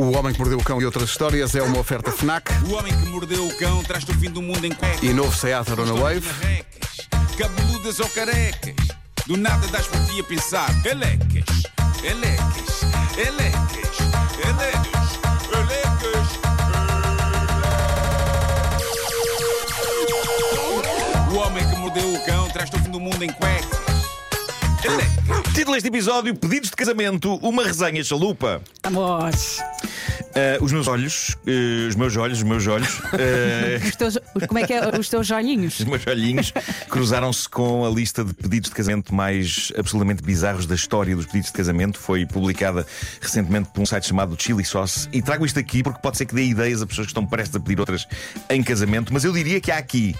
O Homem que Mordeu o Cão e outras histórias é uma oferta FNAC O homem que mordeu o cão traz-te o fim do mundo em cuecas. e novo Seat Arona Wave. Cabeludas ou carecas. Do nada das por ti a pensar. Elecas, elecas, elecas, elecas, elecas. O homem que mordeu o cão traz-te o fim do mundo em cuecas. Título deste episódio: Pedidos de casamento, uma resenha chalupa. Vamos. Ah, os meus olhos, eh, os meus olhos, os meus olhos, eh, Os teus, como é que é? Os teus olhinhos? os meus olhinhos cruzaram-se com a lista de pedidos de casamento mais absolutamente bizarros da história dos pedidos de casamento. Foi publicada recentemente por um site chamado Chili Sauce. E trago isto aqui porque pode ser que dê ideias a pessoas que estão prestes a pedir outras em casamento, mas eu diria que há aqui.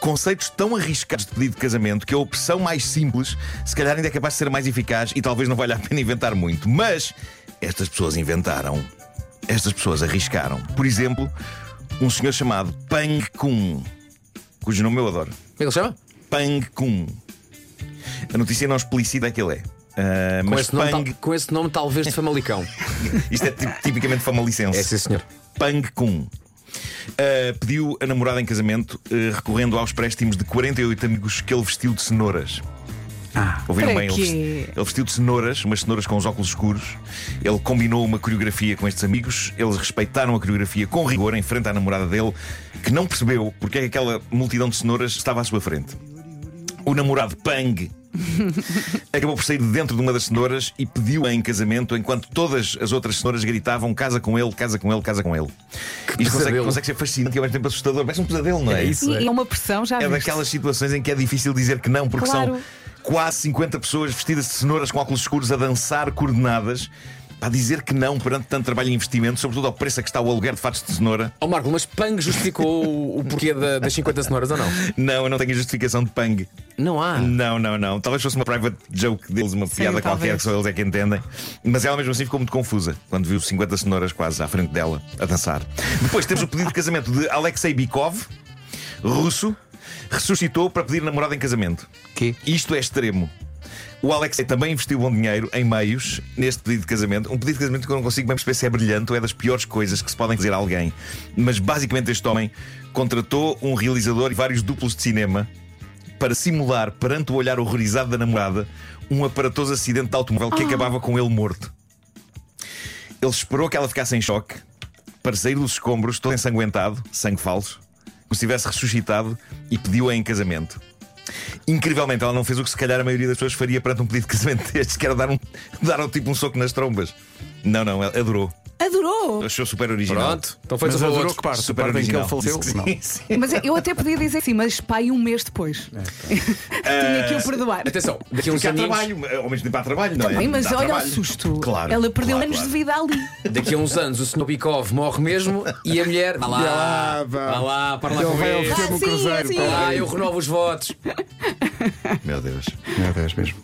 Conceitos tão arriscados de pedido de casamento que a opção mais simples, se calhar, ainda é capaz de ser mais eficaz e talvez não valha a pena inventar muito. Mas estas pessoas inventaram. Estas pessoas arriscaram. Por exemplo, um senhor chamado Pang Kun, cujo nome eu adoro. Como é que ele chama? Pang Kun. A notícia não explicita que ele é. Ah, Com esse, nome, Pang, com esse nome, talvez de Famalicão. isto é tip- tipicamente famalicense. É sim, senhor. Pang Kun. Ah, pediu a namorada em casamento eh, recorrendo aos préstimos de 48 amigos que ele vestiu de cenouras. Ah, Ouviram bem? Ele, ele vestiu de cenouras, umas cenouras com os óculos escuros. Ele combinou uma coreografia com estes amigos. Eles respeitaram a coreografia com rigor em frente à namorada dele, que não percebeu porque é que aquela multidão de cenouras estava à sua frente. O namorado Pang acabou por sair de dentro de uma das cenouras e pediu-a em casamento enquanto todas as outras cenouras gritavam: casa com ele, casa com ele, casa com ele. Isto consegue, consegue ser fascinante e ao mesmo tempo assustador. Parece um pesadelo, não é? É isso. E é uma pressão, já É viste? daquelas situações em que é difícil dizer que não, porque Claro. são quase 50 pessoas vestidas de cenouras com óculos escuros a dançar coordenadas. Para dizer que não perante tanto trabalho e investimento, sobretudo ao preço a que está o aluguer de fatos de cenoura. Ó Marco, mas Pang justificou o, porquê da- das 50 cenouras ou não? Não, eu não tenho justificação de pang. Não há. Não, não, não. Talvez fosse uma private joke deles, uma piada qualquer talvez. que só eles é que entendem. Mas ela mesmo assim ficou muito confusa quando viu 50 cenouras quase à frente dela a dançar. Depois temos o pedido de casamento de Alexei Bikov, russo, ressuscitou para pedir namorada em casamento. quê? Isto é extremo. O Alexei também investiu bom dinheiro em meios neste pedido de casamento. Um pedido de casamento que eu não consigo bem perceber se é brilhante ou é das piores coisas que se podem fazer a alguém. Mas basicamente este homem contratou um realizador e vários duplos de cinema para simular, perante o olhar horrorizado da namorada, um aparatoso acidente de automóvel que acabava com ele morto. Ele esperou que ela ficasse em choque para sair dos escombros, todo ensanguentado, sangue falso, se tivesse ressuscitado e pediu-a em casamento. Incrivelmente, ela não fez o que se calhar a maioria das pessoas faria perante um pedido de casamento destes, que era dar, um, dar ao tipo um soco nas trombas. Não, não, ela adorou. Adorou! Achou super original. Pronto, então foi Mas o adorou outro. que parte? Super parte em que original. ele faleceu? Sim, sim. Mas eu até podia dizer sim, mas pai, um mês depois. Tinha que o perdoar. Atenção, daqui a uns aninhos, trabalho, ao mesmo tempo há trabalho, não é? Bem, mas Dá olha trabalho. o susto. Claro. Ela perdeu claro, anos claro. de vida ali. daqui a uns anos o Sr. Bikov morre mesmo e a mulher. Vá lá, lá, vá. vá lá, para lá com ele. Ah, sim, cruzeiro. sim. para Vá lá, lá. eu renovo os votos. Meu Deus. Meu Deus, mesmo.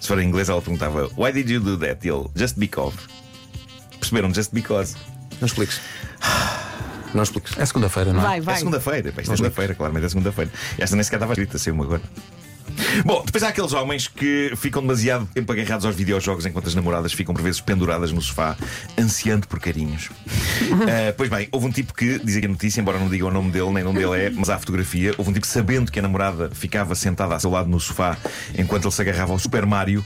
Se for em inglês, ela perguntava: Why did you do that? Ele, just because. Perceberam? Just because. Não expliques. Não expliques. É segunda-feira, não é? Vai, É vai. segunda-feira, pá, isto é segunda-feira, claramente é segunda-feira. Esta nem sequer estava escrita, saiu-me agora. Bom, depois há aqueles homens que ficam demasiado tempo agarrados aos videojogos enquanto as namoradas ficam por vezes penduradas no sofá, ansiando por carinhos. Ah, pois bem, houve um tipo que, diz aqui a notícia, embora não diga o nome dele, nem o nome dele é, mas há a fotografia. Houve um tipo sabendo que a namorada ficava sentada ao seu lado no sofá enquanto ele se agarrava ao Super Mario.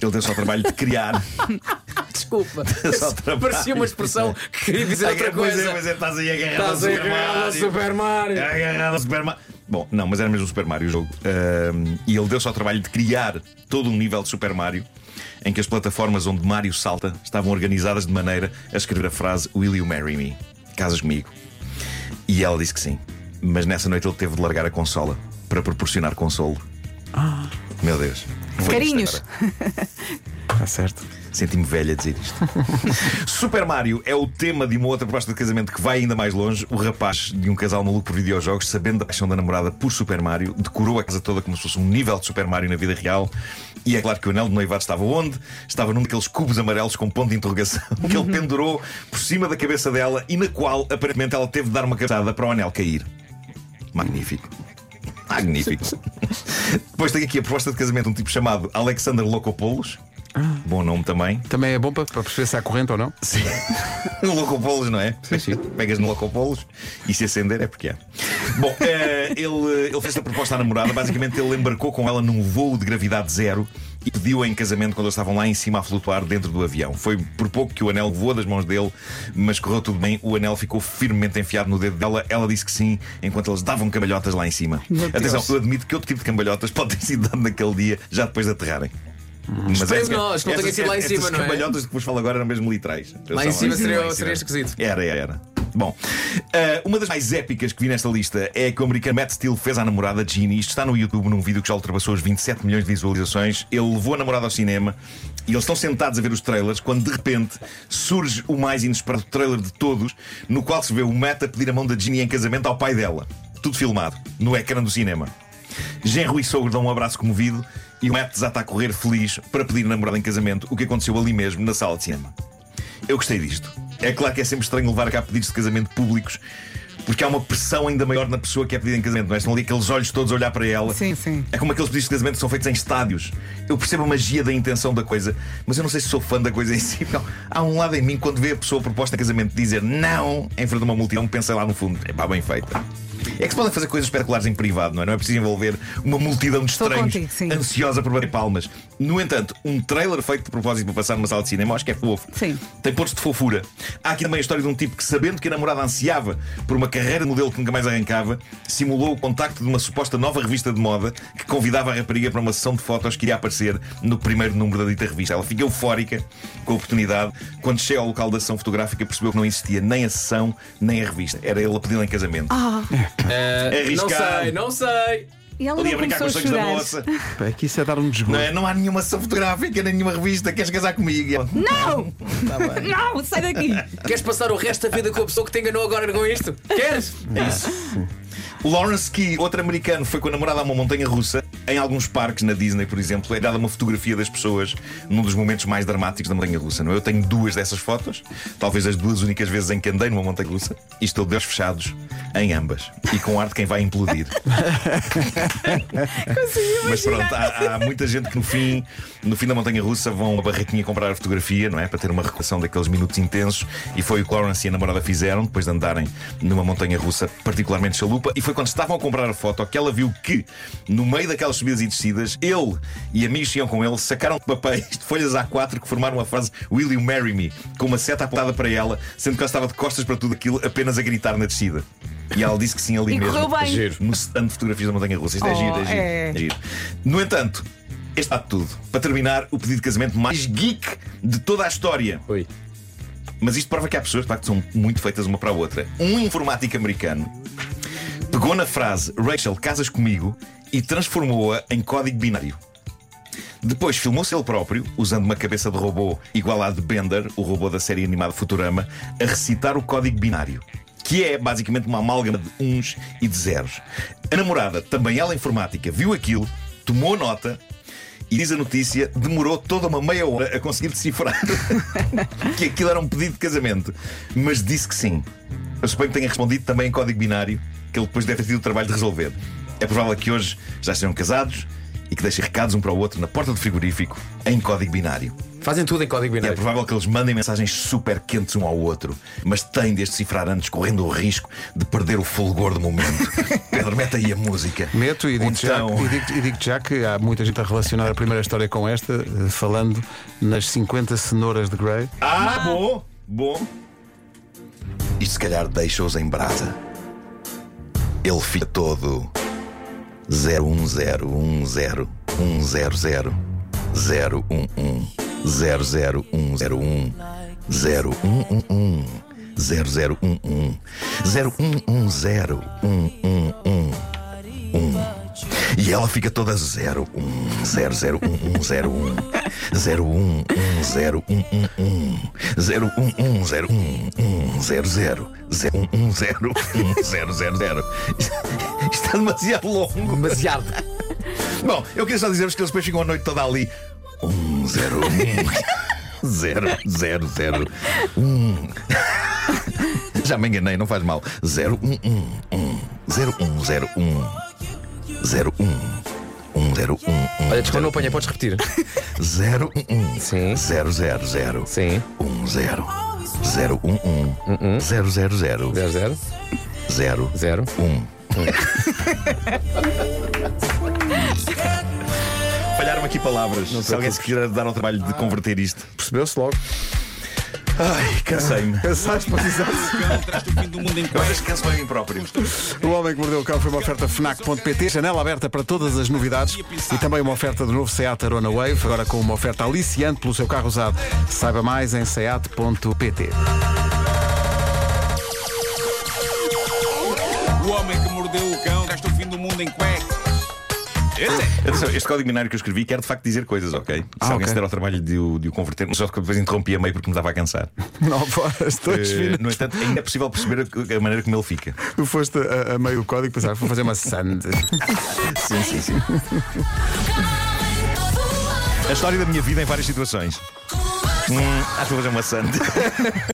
Ele deu só o trabalho de criar. Desculpa. Só. Parecia uma expressão que queria dizer outra Pois é, coisa. pois é, estás aí agarrado ao Estás Super ao Mario. Super Mario. Agarrado ao Super Mario. Bom, não, mas era mesmo o Super Mario o jogo. Ahm, e ele deu-se ao trabalho de criar todo um nível de Super Mario em que as plataformas onde Mario salta estavam organizadas de maneira a escrever a frase Will you marry me? Casas comigo? E ela disse que sim. Mas nessa noite ele teve de largar a consola para proporcionar consolo. Meu Deus. Carinhos. Está certo. Senti-me velha a dizer isto. Super Mario é o tema de uma outra proposta de casamento que vai ainda mais longe. O rapaz de um casal maluco por videojogos, sabendo da paixão da namorada por Super Mario, decorou a casa toda como se fosse um nível de Super Mario na vida real. E é claro que o anel de noivado estava onde? Estava num daqueles cubos amarelos com ponto de interrogação que ele pendurou por cima da cabeça dela e na qual aparentemente ela teve de dar uma cabeçada para o anel cair. Magnífico. Magnífico. Depois tem aqui a proposta de casamento de um tipo chamado Alexander Locopoulos. Bom nome também. Também é bom para, para perceber se há corrente ou não. Sim. no Locopolos, não é? Sim, sim. Pegas no Locopolos e se acender é porque é. Bom, eh, ele, ele fez a proposta à namorada. Basicamente, ele embarcou com ela num voo de gravidade zero e pediu-a em casamento quando eles estavam lá em cima a flutuar dentro do avião. Foi por pouco que o anel voou das mãos dele, mas correu tudo bem. O anel ficou firmemente enfiado no dedo dela. Ela disse que sim, enquanto eles davam cambalhotas lá em cima. Meu Atenção, Deus. eu admito que outro tipo de cambalhotas pode ter sido dado naquele dia, já depois de aterrarem. Mas Esperemos essas- nós, não tenha sido lá em cima, não é? cambalhotas de que vos falo agora eram mesmo literais. Lá em cima seria, lá em seria esquisito. era, era, era. Bom, eh, uma das mais épicas que vi nesta lista é que o americano Matt Steele fez à namorada Ginny. Isto está no YouTube num vídeo que já ultrapassou os 27 milhões de visualizações. Ele levou a namorada ao cinema e eles estão sentados a ver os trailers quando de repente surge o mais inesperado trailer de todos, no qual se vê o Matt a pedir a mão da Ginny em casamento ao pai dela. Tudo filmado, no ecrã do cinema. Genro e sogro dão um abraço comovido e o Matt desata a correr feliz para pedir a namorada em casamento, o que aconteceu ali mesmo, na sala de cinema. Eu gostei disto. É claro que é sempre estranho levar a cabo pedidos de casamento públicos, porque há uma pressão ainda maior na pessoa que é pedida em casamento, não é? Estão ali aqueles olhos todos a olhar para ela. Sim, sim. É como aqueles pedidos de casamento que são feitos em estádios. Eu percebo a magia da intenção da coisa, mas eu não sei se sou fã da coisa em si. Não. Há um lado em mim, quando vê a pessoa proposta em casamento dizer não em frente a uma multidão, pensa lá no fundo, é pá, bem feita. É que se podem fazer coisas espetaculares em privado, não é? Não é preciso envolver uma multidão de estranhos contigo, ansiosa por bater palmas. No entanto, um trailer feito de propósito para passar numa sala de cinema, acho que é fofo. Sim. Tem pontos de fofura. Há aqui também a história de um tipo que, sabendo que a namorada ansiava por uma carreira de modelo que nunca mais arrancava, simulou o contacto de uma suposta nova revista de moda que convidava a rapariga para uma sessão de fotos que iria aparecer no primeiro número da dita revista. Ela fica eufórica com a oportunidade. Quando chega ao local da sessão fotográfica, percebeu que não existia nem a sessão nem a revista. Era ele a pedi-la em casamento. Eh, não sei, não sei. E ela Ali não a brincar com começou os a sonhos da chorar. moça. Pá, É que isso é dar um desgosto. Não, é? não há nenhuma sessão fotográfica, nem nenhuma revista. Queres casar comigo? E ela, Não! Não, sai daqui! Queres passar o resto da vida com a pessoa que te enganou agora com isto? Queres? É isso. Lawrence Key, outro americano, foi com a namorada a uma montanha russa. Em alguns parques, na Disney, por exemplo, é dada uma fotografia das pessoas num dos momentos mais dramáticos da montanha russa. Não é? Eu tenho duas dessas fotos, talvez as duas únicas vezes em que andei numa montanha russa, e estou de olhos fechados em ambas. E com arte quem vai implodir. Mas pronto, há, há muita gente que no fim, no fim da montanha russa vão a uma barraquinha comprar a fotografia, não é? Para ter uma recordação daqueles minutos intensos. E foi o que Lawrence e a namorada fizeram depois de andarem numa montanha russa particularmente chalupa. E foi quando estavam a comprar a foto que ela viu que, no meio daquelas subidas e descidas, ele e amigos que iam com ele sacaram papéis de folhas A4 que formaram a frase Will you marry me? Com uma seta apontada para ela, sendo que ela estava de costas para tudo aquilo, apenas a gritar na descida. E ela disse que sim ali E mesmo. correu bem. Giro. No stand de fotografias da montanha russa. Isto é Oh, giro, é giro. é. É giro. No entanto, este está tudo. Para terminar, o pedido de casamento mais geek de toda a história. Oi. Mas isto prova que há pessoas de facto, que são muito feitas uma para a outra. Um informático americano pegou na frase Rachel, casas comigo e transformou-a em código binário. Depois filmou-se ele próprio, usando uma cabeça de robô igual à de Bender, o robô da série animada Futurama, a recitar o código binário. Que é basicamente uma amálgama de uns e de zeros. A namorada, também ela informática, viu aquilo, tomou nota e diz a notícia, demorou toda uma meia hora a conseguir decifrar que aquilo era um pedido de casamento. Mas disse que sim. Eu suponho que tenha respondido também em código binário, que ele depois deve ter tido o trabalho de resolver. É provável que hoje já estejam casados e que deixem recados um para o outro na porta do frigorífico em código binário. Fazem tudo em código E é binário. provável que eles mandem mensagens super quentes um ao outro, mas têm de as decifrar antes, correndo o risco de perder o fulgor do momento. Pedro, mete aí a música. Meto e digo, já, então- e digo, e digo já que há muita gente a relacionar a primeira história com esta, eh, falando nas 50 cenouras de Grey. Ah, bom, bom. Isto se calhar deixa-os em brasa. Ele fica todo 01010100 100 011 00101 0111 0011 0110 111 e ela fica toda 0, 1, 0, 0, 1, 1, 0, 1, 0, 1, 1, 0, 1, 1, 1, 0, 1, 1, 0, 1, 1, 0, 0, 0, 1, 1, 0, 1, 0, 0, 0. Isto está demasiado longo. Demasiado. Bom, eu queria só dizer-vos que eles depois ficam a noite toda ali. 1, 0, 1, 0, 0, 0, 1. Já me enganei, não faz mal. 0, 1, 1, 1, 0, 1, 0, 1. 01 101 Olha, desculpa, não apanhei, podes repetir. 011 Sim. 000 Sim. 10 011 000 0, 0, 0 0. 1 Falharam aqui palavras. Se alguém se quiser dar ao trabalho de converter isto. Percebeu-se logo. Ai, cansei-me. Cansaste, mas exato. O cão traz o fim do mundo em a mim próprio. O Homem que Mordeu o Cão foi uma oferta FNAC.pt, janela aberta para todas as novidades e também uma oferta do novo Seat Arona Wave, agora com uma oferta aliciante pelo seu carro usado. Saiba mais em seat.pt. O homem que mordeu o cão traz o fim do mundo em cuecas. Atenção, Este código binário que eu escrevi quer de facto dizer coisas, ok? Se Ah, alguém ok. se der ao trabalho de o, de o converter, só que depois interrompi a meio porque me estava a cansar. 9 horas, 2 Eh, minutos. no entanto, ainda é possível perceber a, a maneira como ele fica. Tu foste a, a meio do código pensar, vou fazer uma sand. Sim, sim, sim. A história da minha vida em várias situações. Hum, acho que vou fazer uma santa.